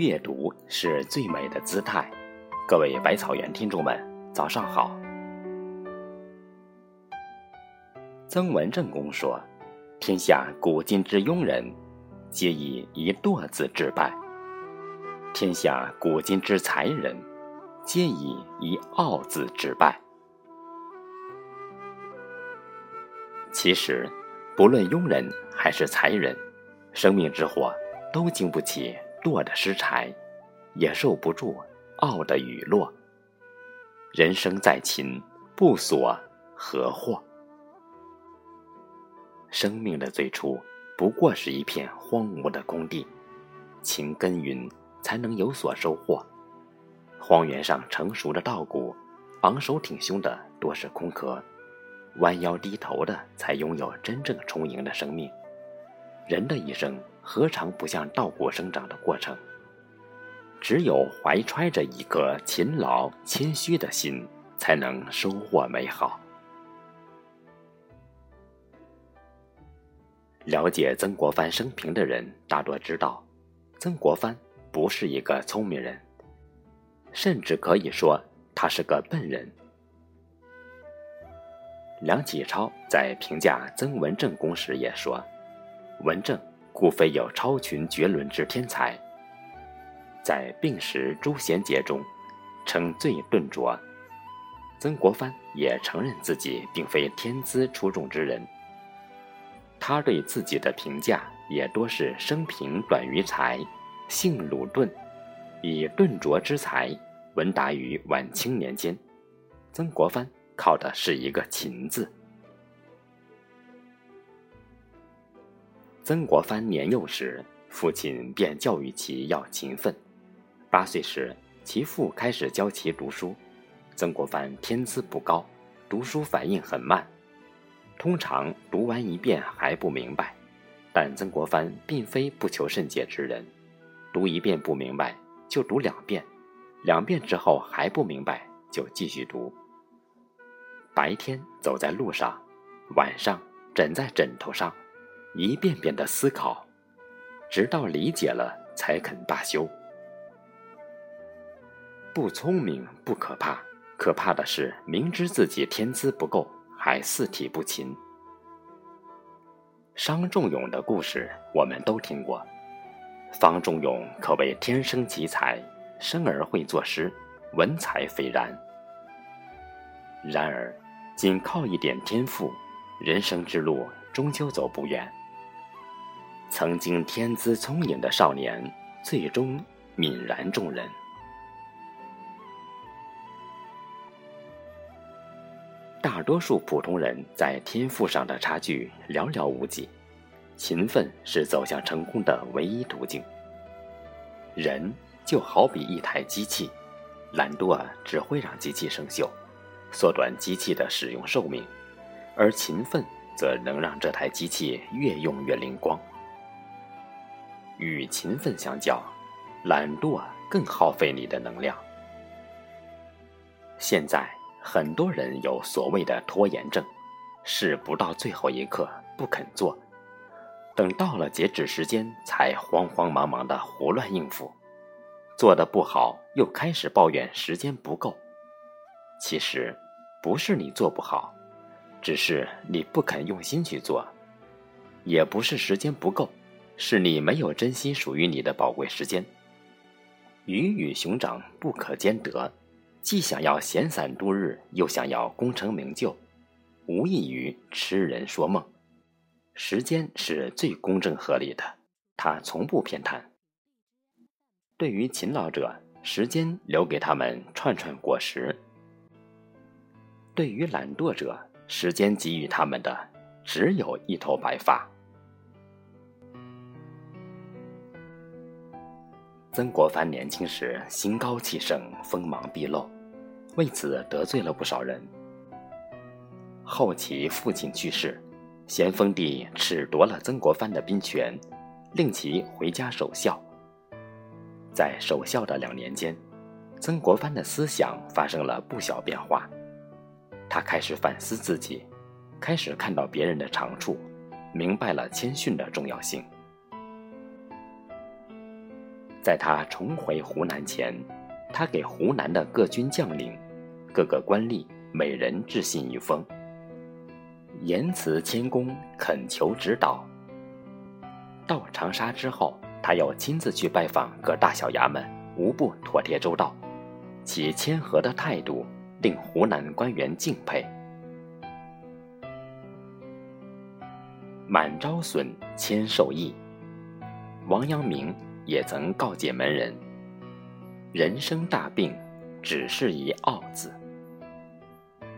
阅读是最美的姿态。各位百草园听众们，早上好。曾文正公说：“天下古今之庸人，皆以一惰字致败；天下古今之才人，皆以一傲字致败。”其实，不论庸人还是才人，生命之火都经不起惰的失柴，也受不住傲的雨落。人生在勤，不所何获？生命的最初不过是一片荒芜的空地，勤耕耘才能有所收获。荒原上成熟的稻谷，昂首挺胸的多是空壳。弯腰低头的，才拥有真正充盈的生命。人的一生何尝不像稻谷生长的过程？只有怀揣着一颗勤劳谦虚的心，才能收获美好。了解曾国藩生平的人大多知道，曾国藩不是一个聪明人，甚至可以说他是个笨人。梁启超在评价曾文正公时也说：“文正故非有超群绝伦之天才。”在《病时诸贤杰》中，称最顿拙。曾国藩也承认自己并非天资出众之人。他对自己的评价也多是生平短于才，性鲁钝，以钝拙之才闻达于晚清年间。曾国藩。靠的是一个“勤”字。曾国藩年幼时，父亲便教育其要勤奋。八岁时，其父开始教其读书。曾国藩天资不高，读书反应很慢，通常读完一遍还不明白。但曾国藩并非不求甚解之人，读一遍不明白就读两遍，两遍之后还不明白就继续读。白天走在路上，晚上枕在枕头上，一遍遍的思考，直到理解了才肯罢休。不聪明不可怕，可怕的是明知自己天资不够，还四体不勤。商仲永的故事我们都听过，方仲永可谓天生奇才，生而会作诗，文采斐然。然而，仅靠一点天赋，人生之路终究走不远。曾经天资聪颖的少年，最终泯然众人。大多数普通人在天赋上的差距寥寥无几，勤奋是走向成功的唯一途径。人就好比一台机器，懒惰只会让机器生锈。缩短机器的使用寿命，而勤奋则能让这台机器越用越灵光。与勤奋相较，懒惰更耗费你的能量。现在很多人有所谓的拖延症，事不到最后一刻不肯做，等到了截止时间才慌慌忙忙的胡乱应付，做的不好又开始抱怨时间不够。其实，不是你做不好，只是你不肯用心去做；也不是时间不够，是你没有珍惜属于你的宝贵时间。鱼与熊掌不可兼得，既想要闲散度日，又想要功成名就，无异于痴人说梦。时间是最公正合理的，它从不偏袒。对于勤劳者，时间留给他们串串果实。对于懒惰者，时间给予他们的只有一头白发。曾国藩年轻时心高气盛，锋芒毕露，为此得罪了不少人。后其父亲去世，咸丰帝褫夺了曾国藩的兵权，令其回家守孝。在守孝的两年间，曾国藩的思想发生了不小变化。他开始反思自己，开始看到别人的长处，明白了谦逊的重要性。在他重回湖南前，他给湖南的各军将领、各个官吏每人致信一封，言辞谦恭，恳求指导。到长沙之后，他又亲自去拜访各大小衙门，无不妥帖周到，其谦和的态度令湖南官员敬佩。满招损，谦受益。王阳明也曾告诫门人：“人生大病，只是一傲字。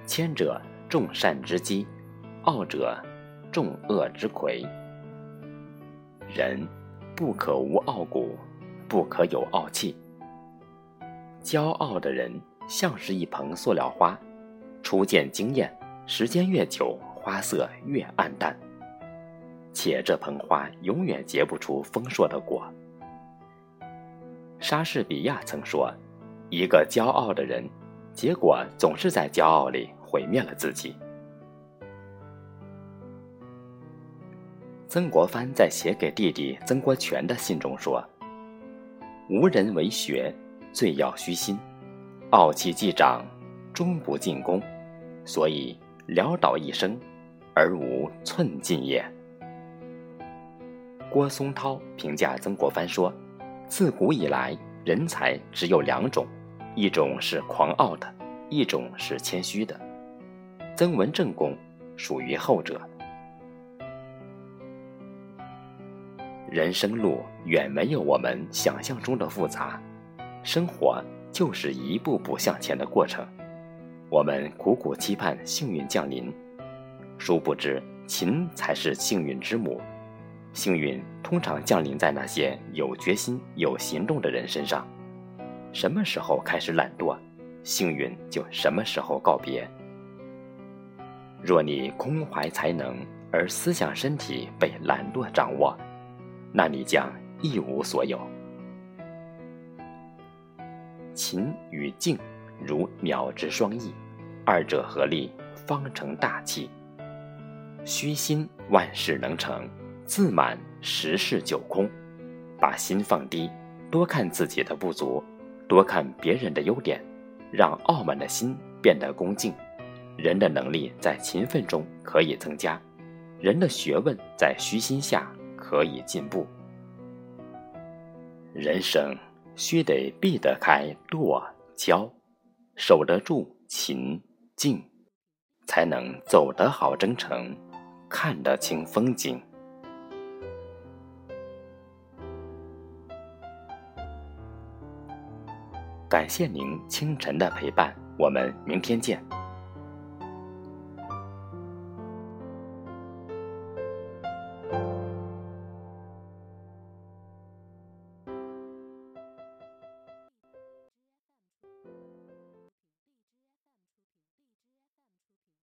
谦者众善之基，傲者众恶之魁。人不可无傲骨，不可有傲气。骄傲的人像是一盆塑料花，初见惊艳，时间越久，花色越暗淡。”且这盆花永远结不出丰硕的果。莎士比亚曾说：“一个骄傲的人，结果总是在骄傲里毁灭了自己。”曾国藩在写给弟弟曾国荃的信中说：“无人为学，最要虚心；傲气既长，终不进攻。所以潦倒一生，而无寸进也。”郭松涛评价曾国藩说：“自古以来，人才只有两种，一种是狂傲的，一种是谦虚的。曾文正公属于后者。人生路远没有我们想象中的复杂，生活就是一步步向前的过程。我们苦苦期盼幸运降临，殊不知勤才是幸运之母。”幸运通常降临在那些有决心、有行动的人身上。什么时候开始懒惰，幸运就什么时候告别。若你空怀才能，而思想身体被懒惰掌握，那你将一无所有。勤与静如鸟之双翼，二者合力方成大器。虚心，万事能成。自满十事九空，把心放低，多看自己的不足，多看别人的优点，让傲慢的心变得恭敬。人的能力在勤奋中可以增加，人的学问在虚心下可以进步。人生须得避得开惰骄，守得住勤静，才能走得好征程，看得清风景。感谢您清晨的陪伴，我们明天见。